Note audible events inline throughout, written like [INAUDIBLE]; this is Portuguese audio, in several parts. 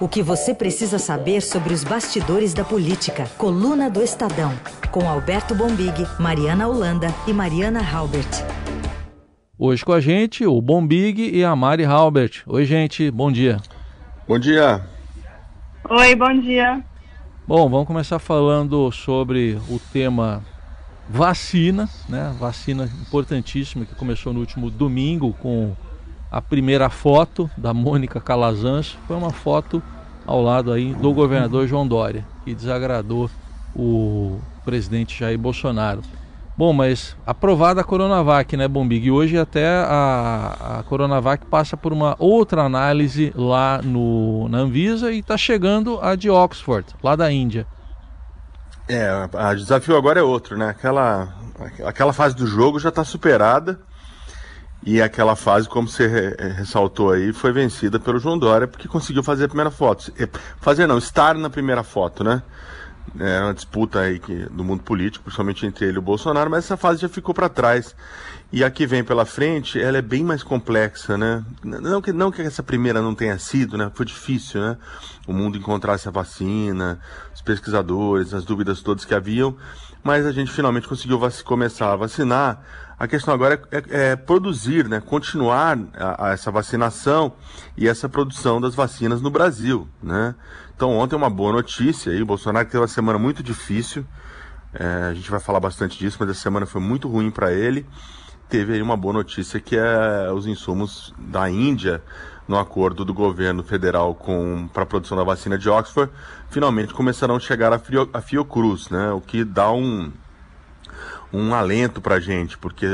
O que você precisa saber sobre os bastidores da política. Coluna do Estadão. Com Alberto Bombig, Mariana Holanda e Mariana Halbert. Hoje com a gente, o Bombig e a Mari Halbert. Oi, gente, bom dia. Bom dia. Oi, bom dia. Bom, vamos começar falando sobre o tema vacina, né? Vacina importantíssima que começou no último domingo com a primeira foto da Mônica Calazans foi uma foto ao lado aí do governador João Dória, que desagradou o presidente Jair Bolsonaro. Bom, mas aprovada a Coronavac, né, Bombig? E hoje até a, a Coronavac passa por uma outra análise lá no, na Anvisa e está chegando a de Oxford, lá da Índia. É, o desafio agora é outro, né? Aquela, aquela fase do jogo já está superada e aquela fase, como você ressaltou aí, foi vencida pelo João Dória, porque conseguiu fazer a primeira foto. Fazer não, estar na primeira foto, né? É uma disputa aí que, do mundo político, principalmente entre ele e o Bolsonaro, mas essa fase já ficou para trás. E a que vem pela frente, ela é bem mais complexa, né? Não que, não que essa primeira não tenha sido, né? Foi difícil, né? O mundo encontrar essa vacina, os pesquisadores, as dúvidas todas que haviam, mas a gente finalmente conseguiu começar a vacinar. A questão agora é, é, é produzir, né? Continuar a, a essa vacinação e essa produção das vacinas no Brasil, né? Então ontem uma boa notícia aí, o Bolsonaro teve uma semana muito difícil, é, a gente vai falar bastante disso, mas essa semana foi muito ruim para ele teve aí uma boa notícia que é os insumos da Índia no acordo do governo federal com para a produção da vacina de Oxford finalmente começarão a chegar a, a Fiocruz, né? O que dá um um alento para a gente, porque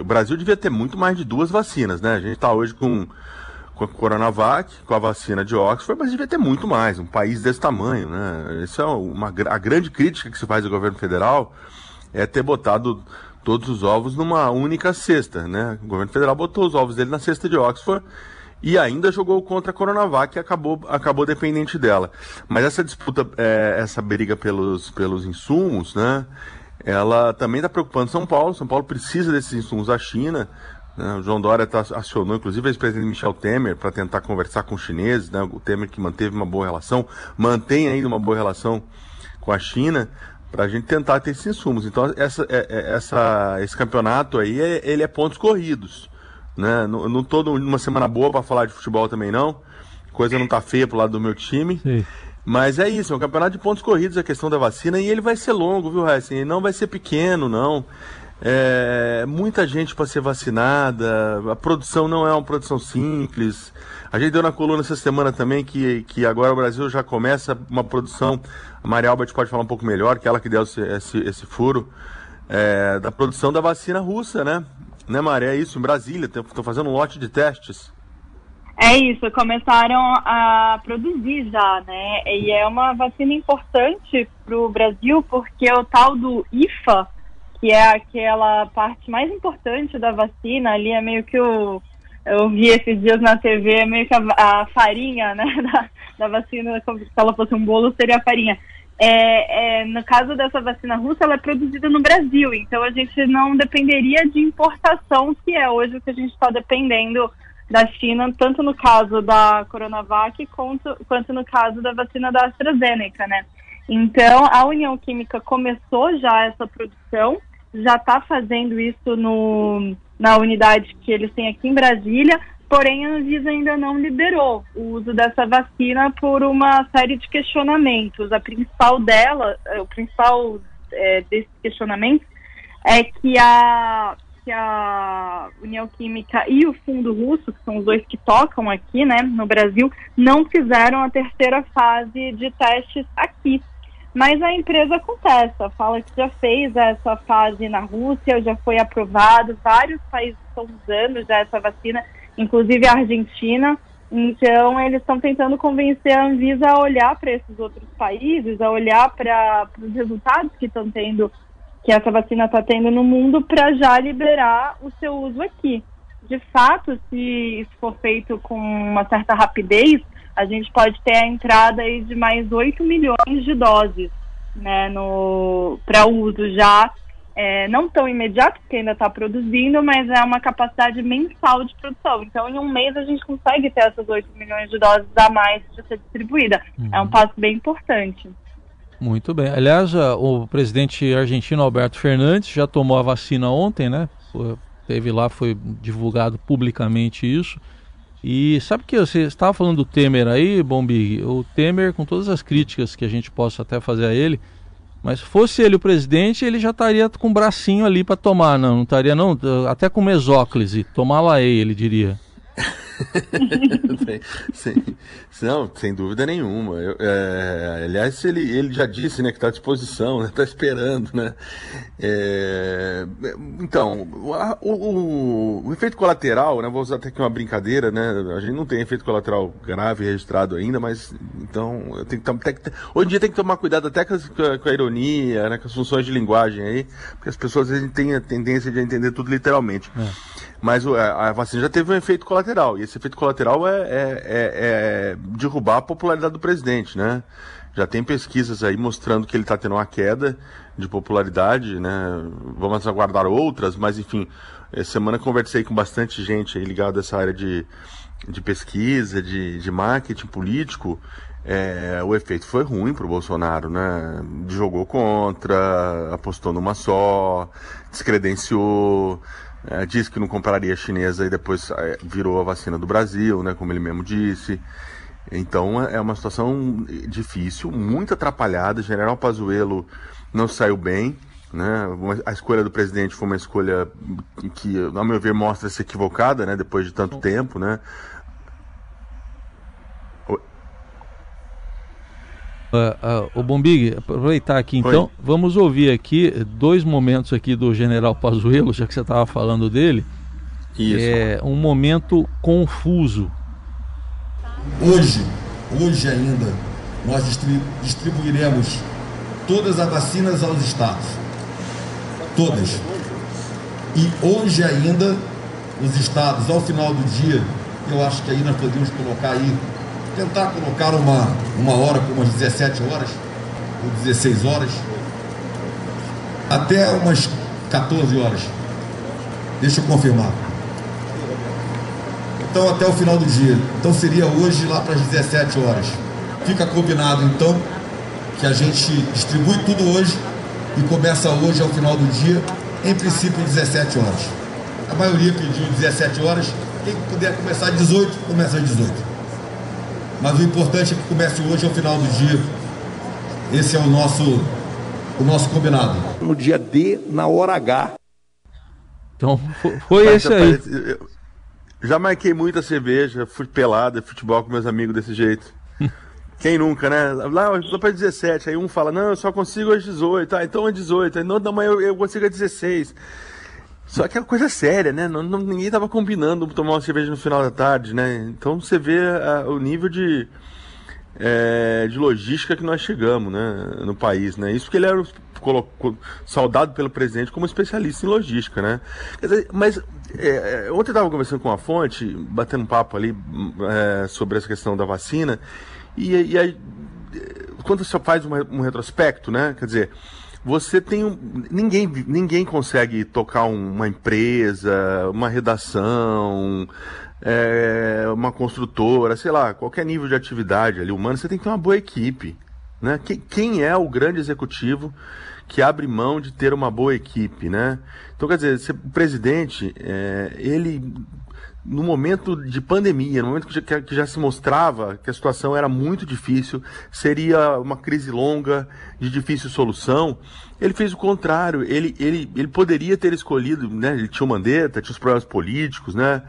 o Brasil devia ter muito mais de duas vacinas, né? A gente está hoje com com a Coronavac, com a vacina de Oxford, mas devia ter muito mais, um país desse tamanho, né? Essa é uma a grande crítica que se faz ao governo federal é ter botado todos os ovos numa única cesta, né? O governo federal botou os ovos dele na cesta de Oxford e ainda jogou contra a Coronavac e acabou, acabou dependente dela. Mas essa disputa, é, essa briga pelos, pelos insumos, né? Ela também está preocupando São Paulo. São Paulo precisa desses insumos da China. Né? O João Dória tá, acionou, inclusive, o ex-presidente Michel Temer para tentar conversar com os chineses. Né? O Temer que manteve uma boa relação, mantém ainda uma boa relação com a China para a gente tentar ter esses insumos. Então, essa, é, é, essa, esse campeonato aí, é, ele é pontos corridos. Né? Não, tô numa semana boa para falar de futebol também, não. Coisa não tá feia pro lado do meu time. Sim. Mas é isso, é um campeonato de pontos corridos a questão da vacina e ele vai ser longo, viu, Heisen? Ele não vai ser pequeno, não. É, muita gente para ser vacinada, a produção não é uma produção simples. A gente deu na coluna essa semana também que, que agora o Brasil já começa uma produção. A Maria Albert pode falar um pouco melhor, que ela que deu esse, esse, esse furo, é, da produção da vacina russa, né? Né, Maria? É isso, em Brasília, estão fazendo um lote de testes. É isso, começaram a produzir já, né? E é uma vacina importante para o Brasil, porque o tal do IFA, que é aquela parte mais importante da vacina, ali é meio que o. Eu vi esses dias na TV, é meio que a, a farinha, né, [LAUGHS] da, da vacina, se ela fosse um bolo, seria a farinha. É, é, no caso dessa vacina russa, ela é produzida no Brasil, então a gente não dependeria de importação, que é hoje o que a gente está dependendo da China, tanto no caso da Coronavac quanto, quanto no caso da vacina da AstraZeneca, né? Então, a União Química começou já essa produção, já está fazendo isso no, na unidade que eles têm aqui em Brasília, porém a Anvisa ainda não liberou o uso dessa vacina por uma série de questionamentos. A principal dela, eh, o principal é, desses questionamentos é que a, que a União Química e o Fundo Russo, que são os dois que tocam aqui, né, no Brasil, não fizeram a terceira fase de testes aqui. Mas a empresa contesta, fala que já fez essa fase na Rússia, já foi aprovado, vários países estão usando já essa vacina, inclusive a Argentina. Então, eles estão tentando convencer a Anvisa a olhar para esses outros países, a olhar para os resultados que estão tendo, que essa vacina está tendo no mundo, para já liberar o seu uso aqui. De fato, se isso for feito com uma certa rapidez, a gente pode ter a entrada aí de mais 8 milhões de doses né, para uso já é, não tão imediato, porque ainda está produzindo, mas é uma capacidade mensal de produção. Então, em um mês, a gente consegue ter essas 8 milhões de doses a mais para ser distribuída. Uhum. É um passo bem importante. Muito bem. Aliás, o presidente argentino Alberto Fernandes já tomou a vacina ontem, né? Teve lá, foi divulgado publicamente isso. E sabe que você estava falando do Temer aí, Bombi? O Temer, com todas as críticas que a gente possa até fazer a ele, mas fosse ele o presidente, ele já estaria com o bracinho ali para tomar, não, não estaria não, até com mesóclise, tomar lá ele diria. [LAUGHS] sem, não, sem dúvida nenhuma. Eu, é, aliás, ele, ele já disse né, que está à disposição, está né, tá esperando. Né? É, então, o, o, o, efeito colateral, né, vou usar até aqui uma brincadeira, né, a gente não tem efeito colateral grave registrado ainda, mas então eu tenho que hoje em dia tem que tomar cuidado até com, a, com a ironia, né, com as funções de linguagem aí, porque as pessoas às vezes têm a tendência de entender tudo literalmente. É. Mas a, a, vacina já teve um efeito colateral, e esse efeito colateral é, é, é, é derrubar a popularidade do presidente, né? Já tem pesquisas aí mostrando que ele está tendo uma queda de popularidade, né? Vamos aguardar outras, mas enfim, essa semana conversei com bastante gente ligada a essa área de, de pesquisa, de, de marketing político. É, o efeito foi ruim para o Bolsonaro, né? Jogou contra, apostou numa só, descredenciou. É, disse que não compraria chinesa e depois é, virou a vacina do Brasil, né, como ele mesmo disse. Então é, é uma situação difícil, muito atrapalhada. General Pazuello não saiu bem. Né? A escolha do presidente foi uma escolha que, ao meu ver, mostra-se equivocada, né? depois de tanto tempo. Uh, uh, o Bombig, aproveitar aqui então, Oi. vamos ouvir aqui dois momentos aqui do General Pazuello, já que você estava falando dele. Isso. É um momento confuso. Hoje, hoje ainda, nós distribuiremos todas as vacinas aos estados. Todas. E hoje ainda, os estados, ao final do dia, eu acho que aí nós podemos colocar aí tentar colocar uma, uma hora, como umas 17 horas, ou 16 horas, até umas 14 horas. Deixa eu confirmar. Então, até o final do dia. Então, seria hoje lá para as 17 horas. Fica combinado, então, que a gente distribui tudo hoje e começa hoje ao final do dia, em princípio, 17 horas. A maioria pediu 17 horas. Quem puder começar às 18, começa às 18. Mas o importante é que comece hoje ao final do dia. Esse é o nosso, o nosso combinado. No dia D, na hora H. Então, [LAUGHS] foi esse aí. Já marquei muita cerveja, fui pelada, futebol com meus amigos desse jeito. [LAUGHS] Quem nunca, né? Lá eu tô para 17, aí um fala, não, eu só consigo às 18, ah, então é 18, aí não, não, mas eu, eu consigo às 16. Só que é uma coisa séria, né? Não, não, ninguém tava combinando tomar uma cerveja no final da tarde, né? Então você vê a, o nível de, é, de logística que nós chegamos, né? No país, né? Isso porque ele era colocou, saudado pelo presidente como especialista em logística, né? Dizer, mas é, é ontem eu estava conversando com uma fonte, batendo papo ali é, sobre essa questão da vacina, e, e aí, quando você faz um retrospecto, né? Quer dizer, você tem um. Ninguém, ninguém consegue tocar uma empresa, uma redação, é, uma construtora, sei lá, qualquer nível de atividade ali humana, você tem que ter uma boa equipe. Né? Quem, quem é o grande executivo que abre mão de ter uma boa equipe, né? Então, quer dizer, o presidente, é, ele no momento de pandemia, no momento que já, que já, se mostrava que a situação era muito difícil, seria uma crise longa, de difícil solução, ele fez o contrário. Ele, ele, ele poderia ter escolhido, né? Ele tinha o Mandetta, tinha os problemas políticos, né?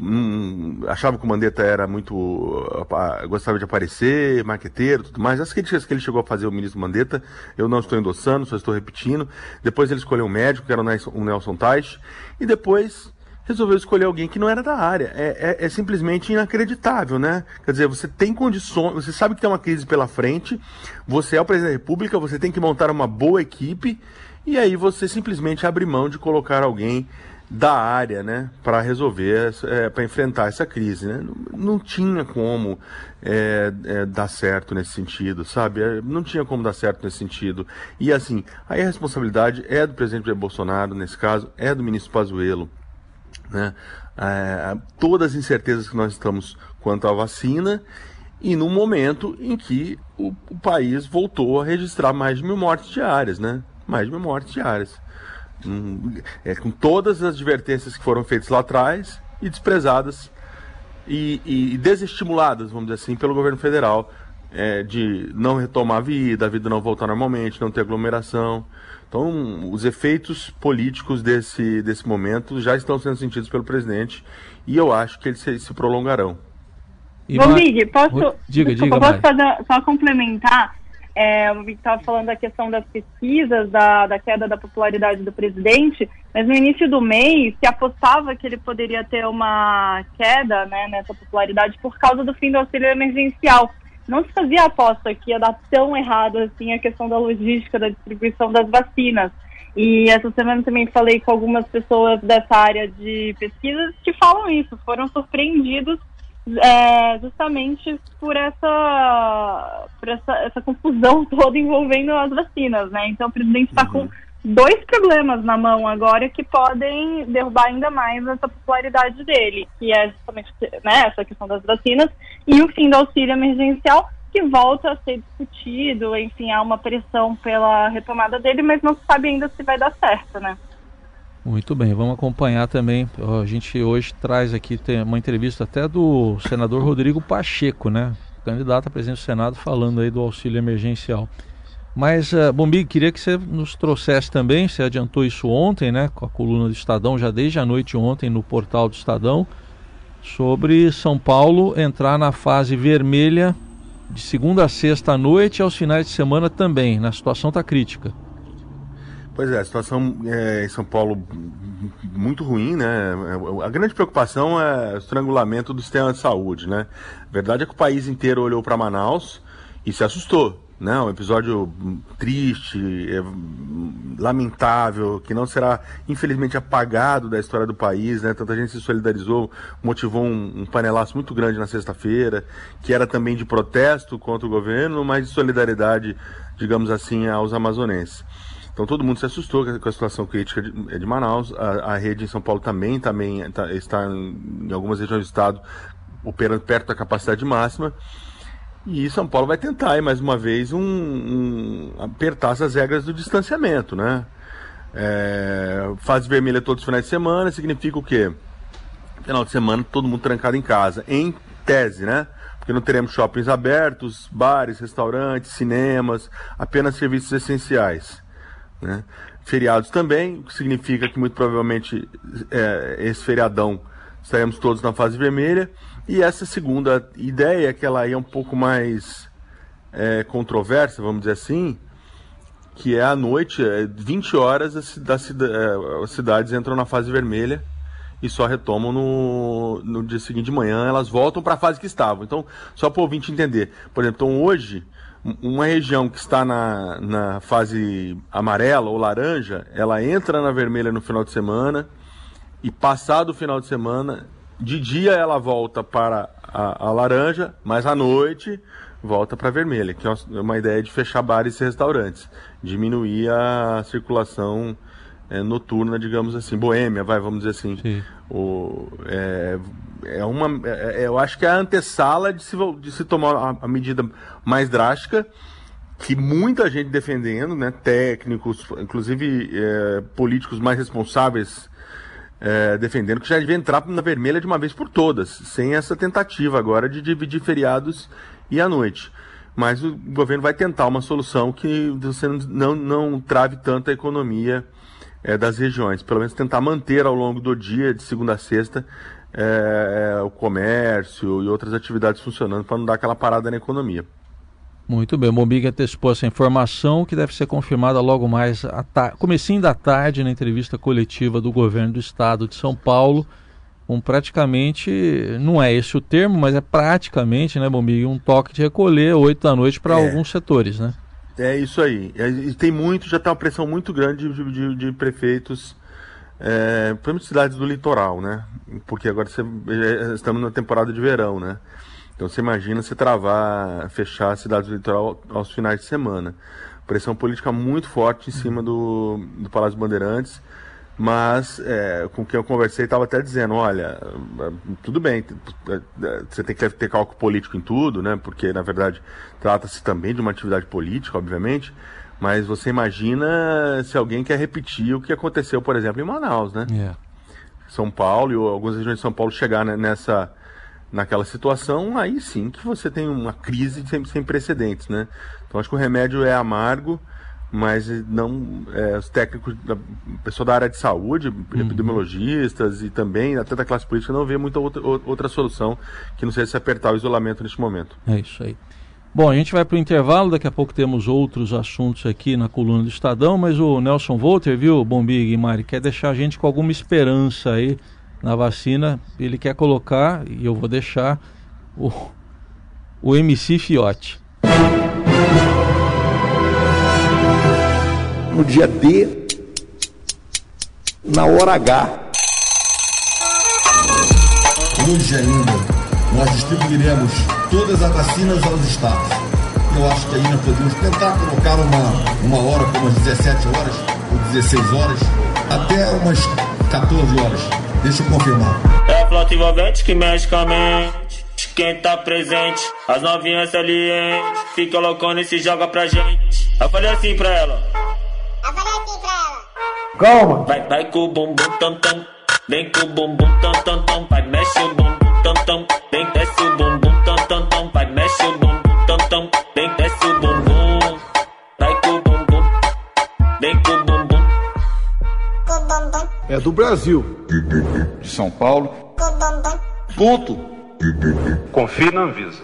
Hum, achava que o Mandetta era muito. Uh, gostava de aparecer, marqueteiro tudo mais. As críticas que ele chegou a fazer ao ministro Mandetta, eu não estou endossando, só estou repetindo. Depois ele escolheu um médico, que era o Nelson Teich, e depois resolveu escolher alguém que não era da área. É, é, é, simplesmente inacreditável, né? Quer dizer, você tem condições, você sabe que tem uma crise pela frente, você é o presidente da República, você tem que montar uma boa equipe, e aí você simplesmente abre mão de colocar alguém da área, né, para resolver, é, para enfrentar essa crise, né? Não, não tinha como é, é, dar certo nesse sentido, sabe? É, não tinha como dar certo nesse sentido. E assim, aí a responsabilidade é do presidente Bolsonaro, nesse caso, é do ministro Pazuello, né? É, todas as incertezas que nós estamos quanto à vacina e no momento em que o, o país voltou a registrar mais de mil mortes diárias, né? Mais de mil mortes diárias é, com todas as advertências que foram feitas lá atrás e desprezadas e, e desestimuladas, vamos dizer assim, pelo governo federal, é, de não retomar a vida, a vida não voltar normalmente, não ter aglomeração. Então, os efeitos políticos desse, desse momento já estão sendo sentidos pelo presidente e eu acho que eles se, se prolongarão. Bom, Big, posso, diga, desculpa, diga, posso fazer, só complementar? É, o Vic estava falando da questão das pesquisas, da, da queda da popularidade do presidente, mas no início do mês se apostava que ele poderia ter uma queda né, nessa popularidade por causa do fim do auxílio emergencial. Não se fazia aposta que ia dar tão errado assim a questão da logística da distribuição das vacinas. E essa semana também falei com algumas pessoas dessa área de pesquisas que falam isso, foram surpreendidos é, justamente por essa, por essa, essa confusão [LAUGHS] toda envolvendo as vacinas, né? Então o presidente está uhum. com dois problemas na mão agora que podem derrubar ainda mais essa popularidade dele, que é justamente né, essa questão das vacinas e o fim do auxílio emergencial, que volta a ser discutido, enfim, há uma pressão pela retomada dele, mas não se sabe ainda se vai dar certo, né? Muito bem, vamos acompanhar também. A gente hoje traz aqui uma entrevista até do senador Rodrigo Pacheco, né? Candidato a presidente do Senado, falando aí do auxílio emergencial. Mas, uh, queria que você nos trouxesse também, você adiantou isso ontem, né? Com a coluna do Estadão, já desde a noite ontem no portal do Estadão, sobre São Paulo entrar na fase vermelha de segunda a sexta à noite e aos finais de semana também. Na situação está crítica. Pois é, a situação é, em São Paulo muito ruim, né? A grande preocupação é o estrangulamento do sistema de saúde, né? A verdade é que o país inteiro olhou para Manaus e se assustou, né? Um episódio triste, é, lamentável, que não será infelizmente apagado da história do país, né? Tanta gente se solidarizou, motivou um, um panelaço muito grande na sexta-feira, que era também de protesto contra o governo, mas de solidariedade, digamos assim, aos amazonenses. Então todo mundo se assustou com a situação crítica de, de Manaus. A, a, rede em São Paulo também, também tá, está em, em algumas regiões do estado operando perto da capacidade máxima. E São Paulo vai tentar, mais uma vez, um, um, apertar essas regras do distanciamento, né? É, fase vermelha todos os finais de semana significa o quê? Final de semana todo mundo trancado em casa, em tese, né? Porque não teremos shoppings abertos, bares, restaurantes, cinemas, apenas serviços essenciais. Né? Feriados também, o que significa que muito provavelmente é, esse feriadão estaremos todos na fase vermelha. E essa segunda ideia, que ela é um pouco mais é, controversa, vamos dizer assim, que é à noite, é, 20 horas, as, é, as cidades entram na fase vermelha e só retomam no, no dia seguinte de manhã, elas voltam para a fase que estavam. Então, só para o ouvinte entender. Por exemplo, então hoje uma região que está na, na fase amarela ou laranja, ela entra na vermelha no final de semana e passado o final de semana, de dia ela volta para a, a laranja, mas à noite volta para a vermelha, que é uma ideia de fechar bares e restaurantes, diminuir a circulação é, noturna, digamos assim, boêmia, vai, vamos dizer assim. Sim. O, é, é uma, é, é, eu acho que é a antessala de se, de se tomar a, a, medida mais drástica, que muita gente defendendo, né, técnicos, inclusive é, políticos mais responsáveis é, defendendo que já devia entrar na vermelha de uma vez por todas, sem essa tentativa agora de dividir feriados e a noite. Mas o governo vai tentar uma solução que você não, não trave tanto a economia é, das regiões, pelo menos tentar manter ao longo do dia, de segunda a sexta, é, é, o comércio e outras atividades funcionando para não dar aquela parada na economia. Muito bem, o Mombig antecipou essa informação que deve ser confirmada logo mais, a comecinho da tarde, na entrevista coletiva do governo do estado de São Paulo, com praticamente, não é esse o termo, mas é praticamente, né, Mombig, um toque de recolher oito da noite para é. alguns setores, né? É isso aí. É, e tem muito, já está uma pressão muito grande de, de, de prefeitos é, principalmente cidades do litoral, né? Porque agora é, estamos na temporada de verão, né? Então você imagina se travar, fechar cidades do litoral aos finais de semana. Pressão política muito forte em cima do, do Palácio Bandeirantes, mas é, com quem eu conversei estava até dizendo, olha, tudo bem, você tem que ter cálculo político em tudo, né? Porque na verdade trata-se também de uma atividade política, obviamente, mas você imagina se alguém quer repetir o que aconteceu, por exemplo, em Manaus, né? Yeah. São Paulo e algumas regiões de São Paulo chegar nessa naquela situação, aí sim que você tem uma crise sem, sem precedentes, né? Então acho que o remédio é amargo, mas não é, os técnicos, pessoal da área de saúde, uhum. epidemiologistas e também até da classe política não vê muita outra, outra solução que não seja se apertar o isolamento neste momento. É isso aí. Bom, a gente vai para o intervalo, daqui a pouco temos outros assuntos aqui na coluna do Estadão, mas o Nelson Volter, viu, Bombig e Mari, quer deixar a gente com alguma esperança aí na vacina. Ele quer colocar, e eu vou deixar, o, o MC Fiote. No dia D, na hora H. Hoje ainda, nós distribuiremos todas as vacinas aos estados. Eu acho que ainda podemos tentar colocar uma, uma hora, como as 17 horas ou 16 horas, até umas 14 horas. Deixa eu confirmar. É a flota envolvente que mexe com a mente. Quem tá presente, as novinhas salientes. Fica loucona e se joga pra gente. Eu falei assim pra ela. Calma. Vai, vai com o bumbum tam tam. Vem com o bumbum tam tam tam. Vai, mexe o bumbum tam tam. Vem, desce o bumbum tam tam, vai mexe o bumbum tam tam, vem desce o bumbum, vai com o bumbum, vem com o bumbum. É do Brasil, de São Paulo. Ponto. Confie na Anvisa.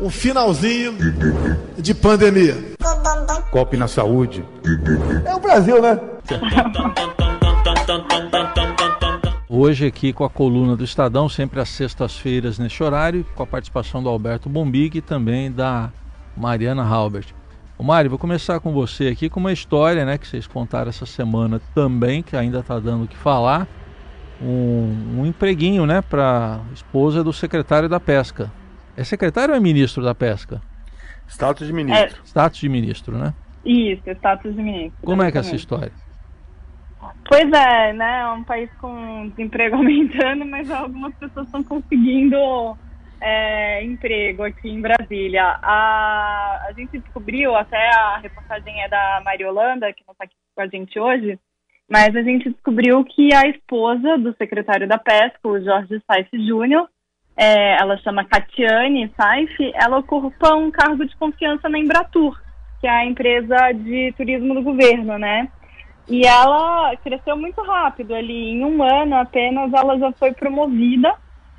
Um finalzinho de pandemia. Golpe na saúde. É o Brasil, né? Hoje aqui com a coluna do Estadão, sempre às sextas-feiras neste horário, com a participação do Alberto Bombig e também da Mariana Halbert. O Mari, vou começar com você aqui com uma história né, que vocês contaram essa semana também, que ainda está dando o que falar. Um, um empreguinho né, para esposa do secretário da Pesca. É secretário ou é ministro da Pesca? Status de ministro. É. Status de ministro, né? Isso, status de ministro. Como é que é essa história? Pois é, né? É um país com desemprego [LAUGHS] aumentando, mas algumas pessoas estão conseguindo é, emprego aqui em Brasília. A, a gente descobriu, até a reportagem é da Maria Holanda, que não está aqui com a gente hoje, mas a gente descobriu que a esposa do secretário da Pesca, o Jorge Saif Júnior, é, ela chama Catiane Saif, ela ocupa um cargo de confiança na Embratur, que é a empresa de turismo do governo, né? E ela cresceu muito rápido ali, em um ano apenas ela já foi promovida,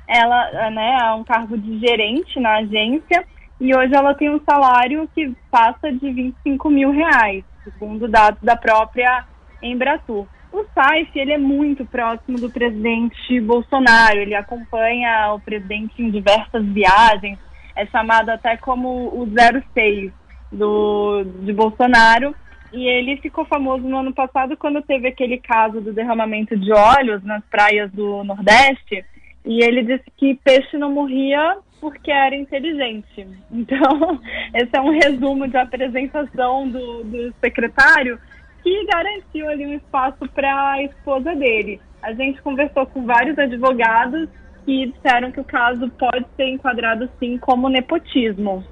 ela, né, a um cargo de gerente na agência, e hoje ela tem um salário que passa de 25 mil reais, segundo dados da própria Embratur. O Saif, ele é muito próximo do presidente Bolsonaro, ele acompanha o presidente em diversas viagens, é chamado até como o 06 do, de Bolsonaro, e ele ficou famoso no ano passado quando teve aquele caso do derramamento de óleos nas praias do Nordeste. E ele disse que peixe não morria porque era inteligente. [LAUGHS] Então, esse é um resumo de apresentação do, do secretário que garantiu ali um espaço para a esposa dele. A gente conversou com vários advogados que disseram que o caso pode ser enquadrado sim como nepotismo.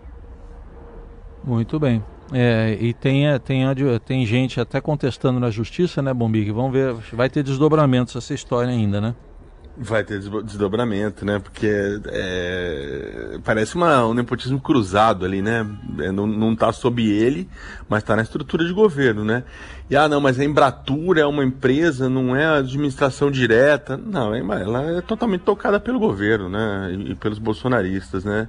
Muito bem. É, e tem, tem, tem gente até contestando na justiça, né, Bombig? Vamos ver, vai ter desdobramentos essa história ainda, né? Vai ter desdobramento, né? Porque é, parece uma, um nepotismo cruzado ali, né? É, não, não tá sob ele, mas está na estrutura de governo, né? E ah, não, mas a Embratura é uma empresa, não é administração direta. Não, ela é totalmente tocada pelo governo, né? E, e pelos bolsonaristas, né?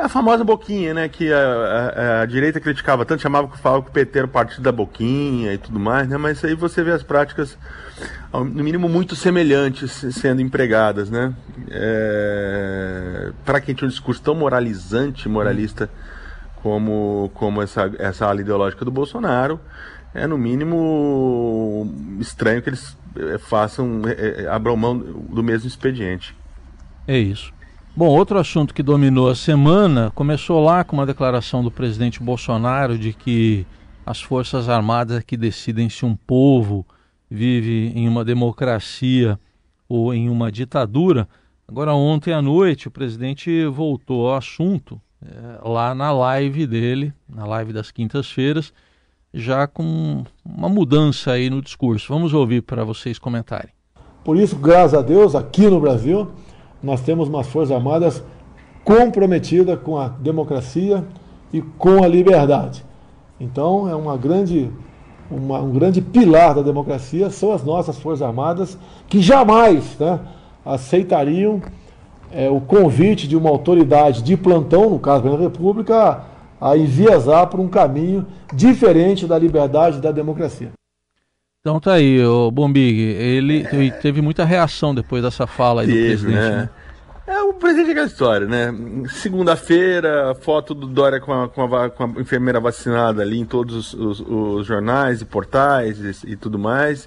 É a famosa boquinha, né? Que a, a, a direita criticava tanto, chamava que falava que o PT era o partido da boquinha e tudo mais, né? Mas aí você vê as práticas, no mínimo, muito semelhantes sendo empregadas, né? É... Para quem tinha um discurso tão moralizante, moralista como, como essa, essa ala ideológica do Bolsonaro, é no mínimo estranho que eles é, façam, é, abram mão do mesmo expediente. É isso. Bom, outro assunto que dominou a semana começou lá com uma declaração do presidente Bolsonaro de que as Forças Armadas é que decidem se um povo vive em uma democracia ou em uma ditadura. Agora, ontem à noite, o presidente voltou ao assunto é, lá na live dele, na live das quintas-feiras, já com uma mudança aí no discurso. Vamos ouvir para vocês comentarem. Por isso, graças a Deus, aqui no Brasil, nós temos umas Forças Armadas comprometidas com a democracia e com a liberdade. Então, é uma grande, uma, um grande pilar da democracia são as nossas Forças Armadas, que jamais né, aceitariam é, o convite de uma autoridade de plantão, no caso da República, a enviesar por um caminho diferente da liberdade e da democracia. Então tá aí, o Bombig, ele teve muita reação depois dessa fala aí do presidente, né? né? É o presidente é aquela história, né? Segunda-feira, foto do Dória com a, com, a, com a, enfermeira vacinada ali em todos os, os, os jornais e portais e, e, tudo mais.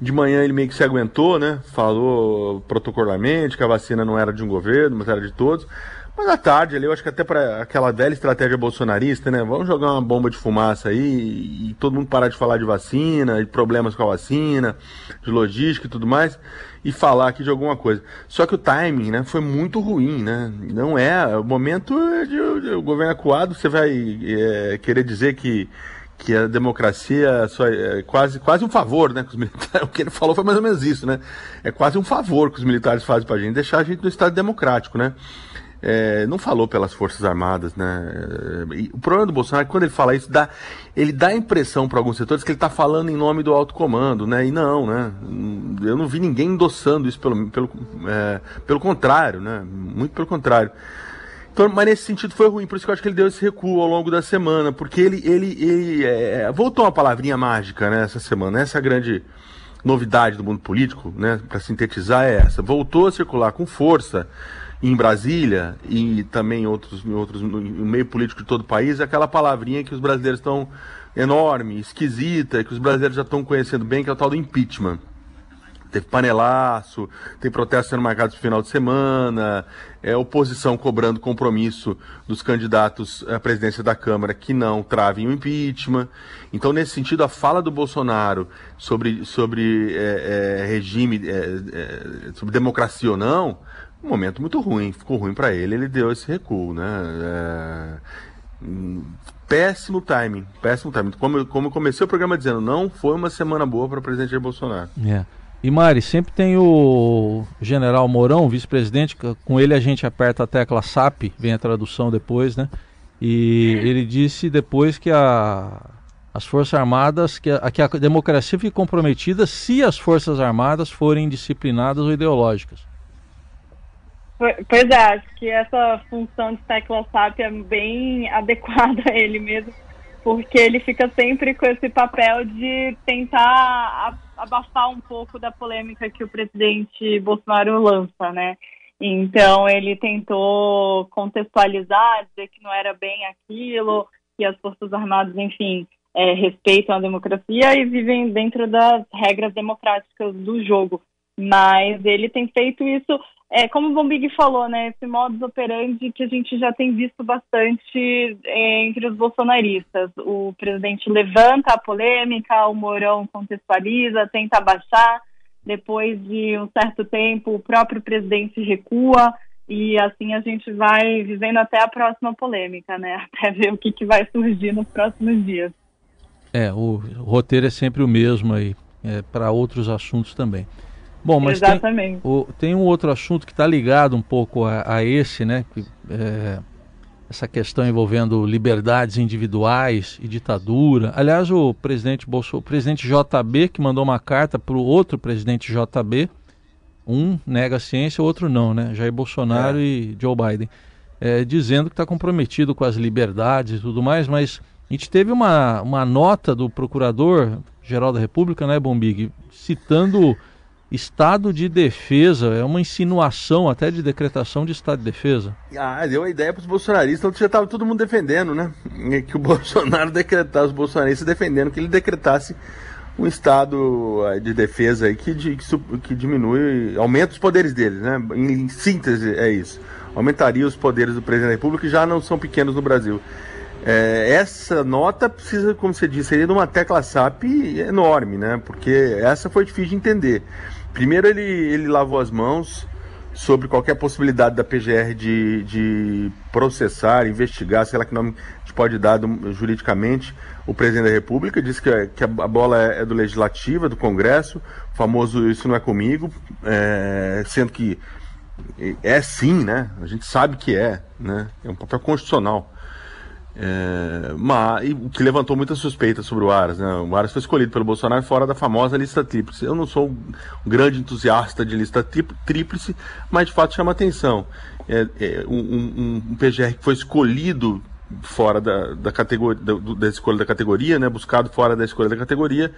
De manhã ele meio que se aguentou, né? Falou protocolarmente que a vacina não era de um governo, mas era de todos. Mas à tarde ali, eu acho que até para aquela velha estratégia bolsonarista, né? Vamos jogar uma bomba de fumaça aí e todo mundo parar de falar de vacina, de problemas com a vacina, de logística e tudo mais, e falar aqui de alguma coisa. Só que o timing, né, foi muito ruim, né? Não é. O momento é de, de o governo acuado, você vai é, querer dizer que que a democracia só é quase, quase um favor, né? Os militares, [LAUGHS] o que ele falou foi mais ou menos isso, né? É quase um favor que os militares fazem pra gente, deixar a gente no Estado democrático, né? É, não falou pelas Forças Armadas, né? E o problema do Bolsonaro é que quando ele fala isso, dá, ele dá a impressão para alguns setores que ele está falando em nome do alto comando, né? E não, né? Eu não vi ninguém endossando isso, pelo, pelo, é, pelo contrário, né? Muito pelo contrário. Então, mas nesse sentido foi ruim, por isso que eu acho que ele deu esse recuo ao longo da semana, porque ele, ele, ele é, voltou uma palavrinha mágica né, essa semana, essa é a grande novidade do mundo político, né, para sintetizar é essa, voltou a circular com força em Brasília e também outros, em outros no meio político de todo o país, é aquela palavrinha que os brasileiros estão enorme, esquisita, que os brasileiros já estão conhecendo bem, que é o tal do impeachment. Teve panelaço, tem protestos sendo marcados no final de semana, é oposição cobrando compromisso dos candidatos à presidência da Câmara que não travem o impeachment. Então, nesse sentido, a fala do Bolsonaro sobre, sobre é, é, regime, é, é sobre democracia ou não, um momento muito ruim, ficou ruim para ele, ele deu esse recuo, né? É... Péssimo timing, péssimo timing. Como, como eu comecei o programa dizendo, não foi uma semana boa para o presidente Jair Bolsonaro. É. E Mari, sempre tem o general Mourão, vice-presidente, com ele a gente aperta a tecla SAP, vem a tradução depois, né? E ele disse depois que a, as Forças Armadas, que a, que a democracia fique comprometida se as Forças Armadas forem disciplinadas ou ideológicas. Pois é, acho que essa função de tecla SAP é bem [LAUGHS] adequada a ele mesmo, porque ele fica sempre com esse papel de tentar abafar um pouco da polêmica que o presidente Bolsonaro lança, né? Então ele tentou contextualizar, dizer que não era bem aquilo, que as Forças Armadas, enfim, é, respeitam a democracia e vivem dentro das regras democráticas do jogo. Mas ele tem feito isso é, como o Bombig falou, né, esse modus operandi que a gente já tem visto bastante é, entre os bolsonaristas. O presidente levanta a polêmica, o Mourão contextualiza, tenta abaixar, depois de um certo tempo o próprio presidente recua e assim a gente vai vivendo até a próxima polêmica, né, [LAUGHS] até ver o que, que vai surgir nos próximos dias. É, o roteiro é sempre o mesmo aí, é, para outros assuntos também. Bom, mas Exatamente. Tem, o, tem um outro assunto que está ligado um pouco a, a esse, né? Que, é, essa questão envolvendo liberdades individuais e ditadura. Aliás, o presidente Bolsonaro, presidente JB, que mandou uma carta para o outro presidente JB, um nega a ciência, o outro não, né? Jair Bolsonaro é. e Joe Biden, é, dizendo que está comprometido com as liberdades e tudo mais, mas a gente teve uma, uma nota do procurador-geral da República, né, Bombig, citando estado de defesa, é uma insinuação até de decretação de estado de defesa. Ah, deu a ideia para os bolsonaristas, já estava todo mundo defendendo, né? Que o [LAUGHS] Bolsonaro decretasse, os bolsonaristas defendendo que ele decretasse um estado eh, de defesa que, que, diminui, aumenta os poderes dele, né? Em, em síntese é isso. Aumentaria os poderes do presidente da República, que já não são pequenos no Brasil. É, essa nota precisa, como você disse, seria de uma tecla SAP enorme, né? Porque essa foi difícil de entender. Primeiro ele, ele lavou as mãos sobre qualquer possibilidade da PGR de, de processar, investigar, sei lá que nome a gente pode dar do, juridicamente, o presidente da República, disse que, que a, bola é, do Legislativo, é do Congresso, famoso isso não é comigo, é, sendo que é sim, né? A gente sabe que é, né? É um papel constitucional. É, mas, o que levantou muitas suspeitas sobre o Aras. Né? O Aras foi escolhido pelo Bolsonaro fora da famosa lista tríplice. Eu não sou um grande entusiasta de lista tríplice, mas de fato chama atenção. É, é um, um, um, PGR que foi escolhido fora da, da, categoria, da, da escolha da categoria, né? buscado fora da escolha da categoria,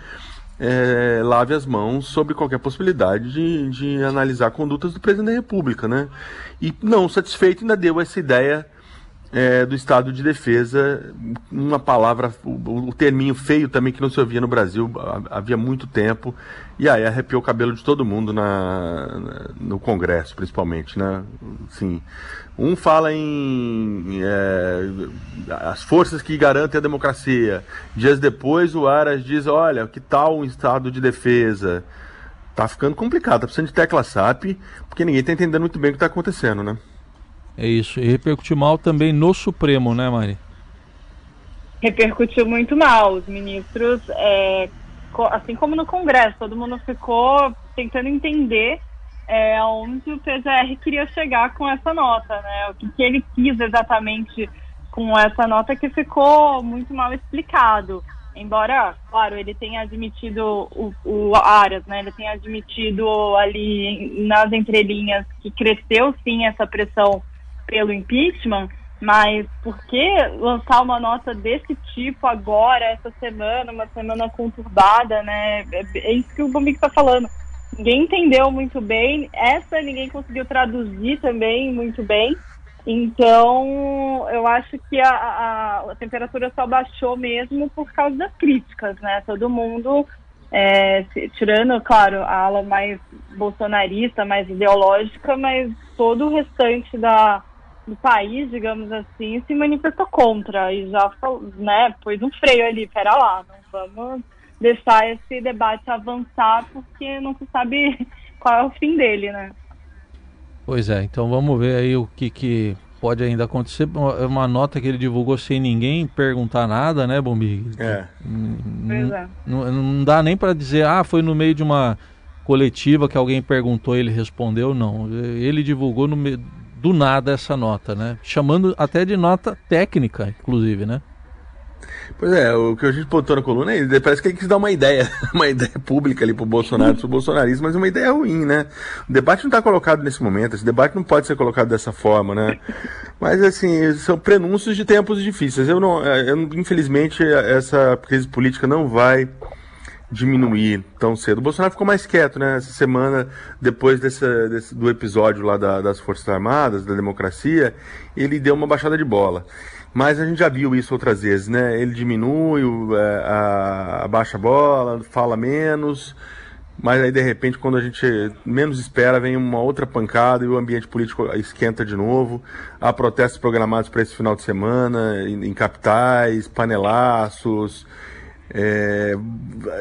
é, lave as mãos sobre qualquer possibilidade de, de analisar condutas do presidente da República. Né? E não satisfeito, ainda deu essa ideia é, do estado de defesa, uma palavra, o, o terminho feio também que não se ouvia no Brasil havia muito tempo, e aí arrepiou o cabelo de todo mundo na, no Congresso, principalmente, né? Sim. Um fala em é, as forças que garantem a democracia. Dias depois o Aras diz, olha, que tal um estado de defesa? Tá ficando complicado, tá precisando de tecla SAP, porque ninguém tá entendendo muito bem o que tá acontecendo, né? É isso. E repercutiu mal também no Supremo, né, Mari? Repercutiu muito mal. Os ministros, é, assim como no Congresso, todo mundo ficou tentando entender é, onde o PGR queria chegar com essa nota, né? O que, que ele quis exatamente com essa nota que ficou muito mal explicado. Embora, claro, ele tenha admitido o, o Aras, né? Ele tenha admitido ali nas entrelinhas que cresceu sim essa pressão pelo impeachment, mas por que lançar uma nota desse tipo agora, essa semana, uma semana conturbada, né? É, é isso que o Bombig está falando. Ninguém entendeu muito bem, essa ninguém conseguiu traduzir também muito bem. Então, eu acho que a, a, a temperatura só baixou mesmo por causa das críticas, né? Todo mundo, é, tirando, claro, a ala mais bolsonarista, mais ideológica, mas todo o restante da, do país, digamos assim, se manifestou contra e já né, pôs um freio ali, pera lá, não vamos deixar esse debate avançar porque não se sabe [LAUGHS] qual é o fim dele, né? Pois é, então vamos ver aí o que, que pode ainda acontecer. É uma nota que ele divulgou sem ninguém perguntar nada, né, Bombi? É. Pois é. Não, não dá nem para dizer, ah, foi no meio de uma coletiva que alguém perguntou e ele respondeu, não. Ele divulgou no meio do nada essa nota, né? Chamando até de nota técnica, inclusive, né? Pois é, o que a gente botou na coluna é, parece que ele quis dar uma ideia, [LAUGHS] uma ideia pública ali pro Bolsonaro, pro bolsonarismo, mas uma ideia ruim, né? O debate não está colocado nesse momento, esse debate não pode ser colocado dessa forma, né? Mas assim, são prenúncios de tempos difíceis. Eu não, é, eu, infelizmente, essa crise política não vai diminuir tão cedo. O Bolsonaro ficou mais quieto, né? Essa semana, depois desse, desse do episódio lá da, das Forças Armadas, da democracia, ele deu uma baixada de bola. Mas a gente já viu isso outras vezes, né? Ele diminui, é, a, a baixa bola, fala menos, mas aí de repente, quando a gente menos espera, vem uma outra pancada e o ambiente político esquenta de novo. Há protestos programados para esse final de semana, em, em capitais, panelaços é,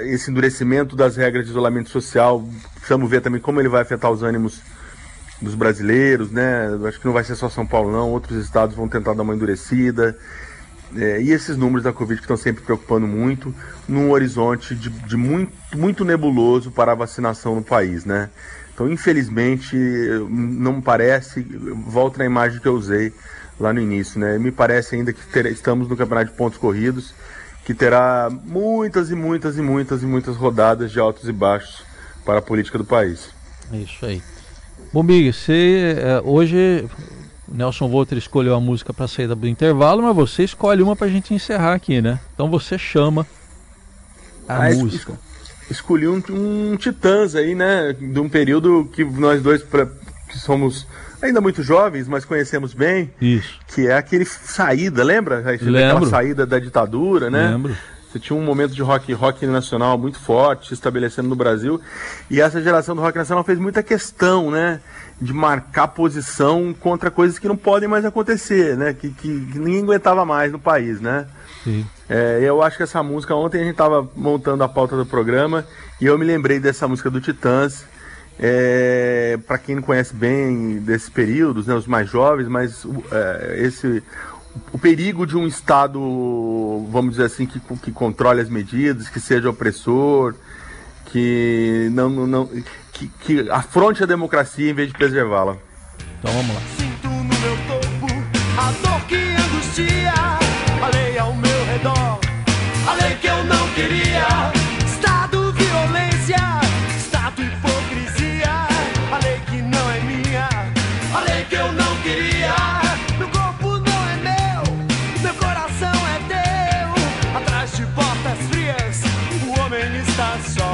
esse endurecimento das regras de isolamento social, precisamos ver também como ele vai afetar os ânimos dos brasileiros, né? Acho que não vai ser só São Paulo, não. Outros estados vão tentar dar uma endurecida. É, e esses números da Covid que estão sempre preocupando muito, num horizonte de, de, muito, muito nebuloso para a vacinação no país, né? Então, infelizmente, não parece, volta na imagem que eu usei lá no início, né? Me parece ainda que ter, estamos no campeonato de pontos corridos que terá muitas e muitas e muitas e muitas rodadas de altos e baixos para a política do país. É isso aí. Bom, Big, você, é, hoje Nelson Volter escolheu a música para sair do intervalo, mas você escolhe uma para a gente encerrar aqui, né? Então você chama a ah, música. escolhi um, um Titãs aí, né? De um período que nós dois pra, que somos ainda muito jovens, mas conhecemos bem. Isso. Que é aquele saída, lembra? Aquela saída da ditadura, né? Lembro. Você tinha um momento de rock, rock nacional muito forte, se estabelecendo no Brasil. E essa geração do rock nacional fez muita questão, né? De marcar posição contra coisas que não podem mais acontecer, né? Que, que, que ninguém aguentava mais no país, né? Sim. É, eu acho que essa música, ontem a gente estava montando a pauta do programa e eu me lembrei dessa música do Titãs. É, para quem não conhece bem desses períodos, né, os mais jovens, mas é, esse o perigo de um Estado, vamos dizer assim, que, que controle as medidas, que seja opressor, que não, não, que, que afronte a democracia em vez de preservá-la. Então vamos lá. Sinto no meu corpo a dor que angustia, a lei ao meu redor, a lei que eu não queria. Homem está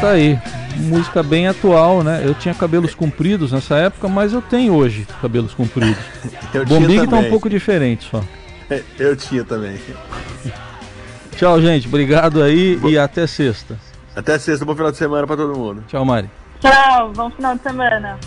tá aí. Música bem atual, né? Eu tinha cabelos compridos nessa época, mas eu tenho hoje cabelos compridos. [LAUGHS] Eu Bombig tá um pouco diferente só. [LAUGHS] Eu tinha também. [LAUGHS] Tchau, gente. Obrigado aí e até sexta. Até sexta, bom final de semana para todo mundo. Tchau, Mari. Tchau, bom final de semana.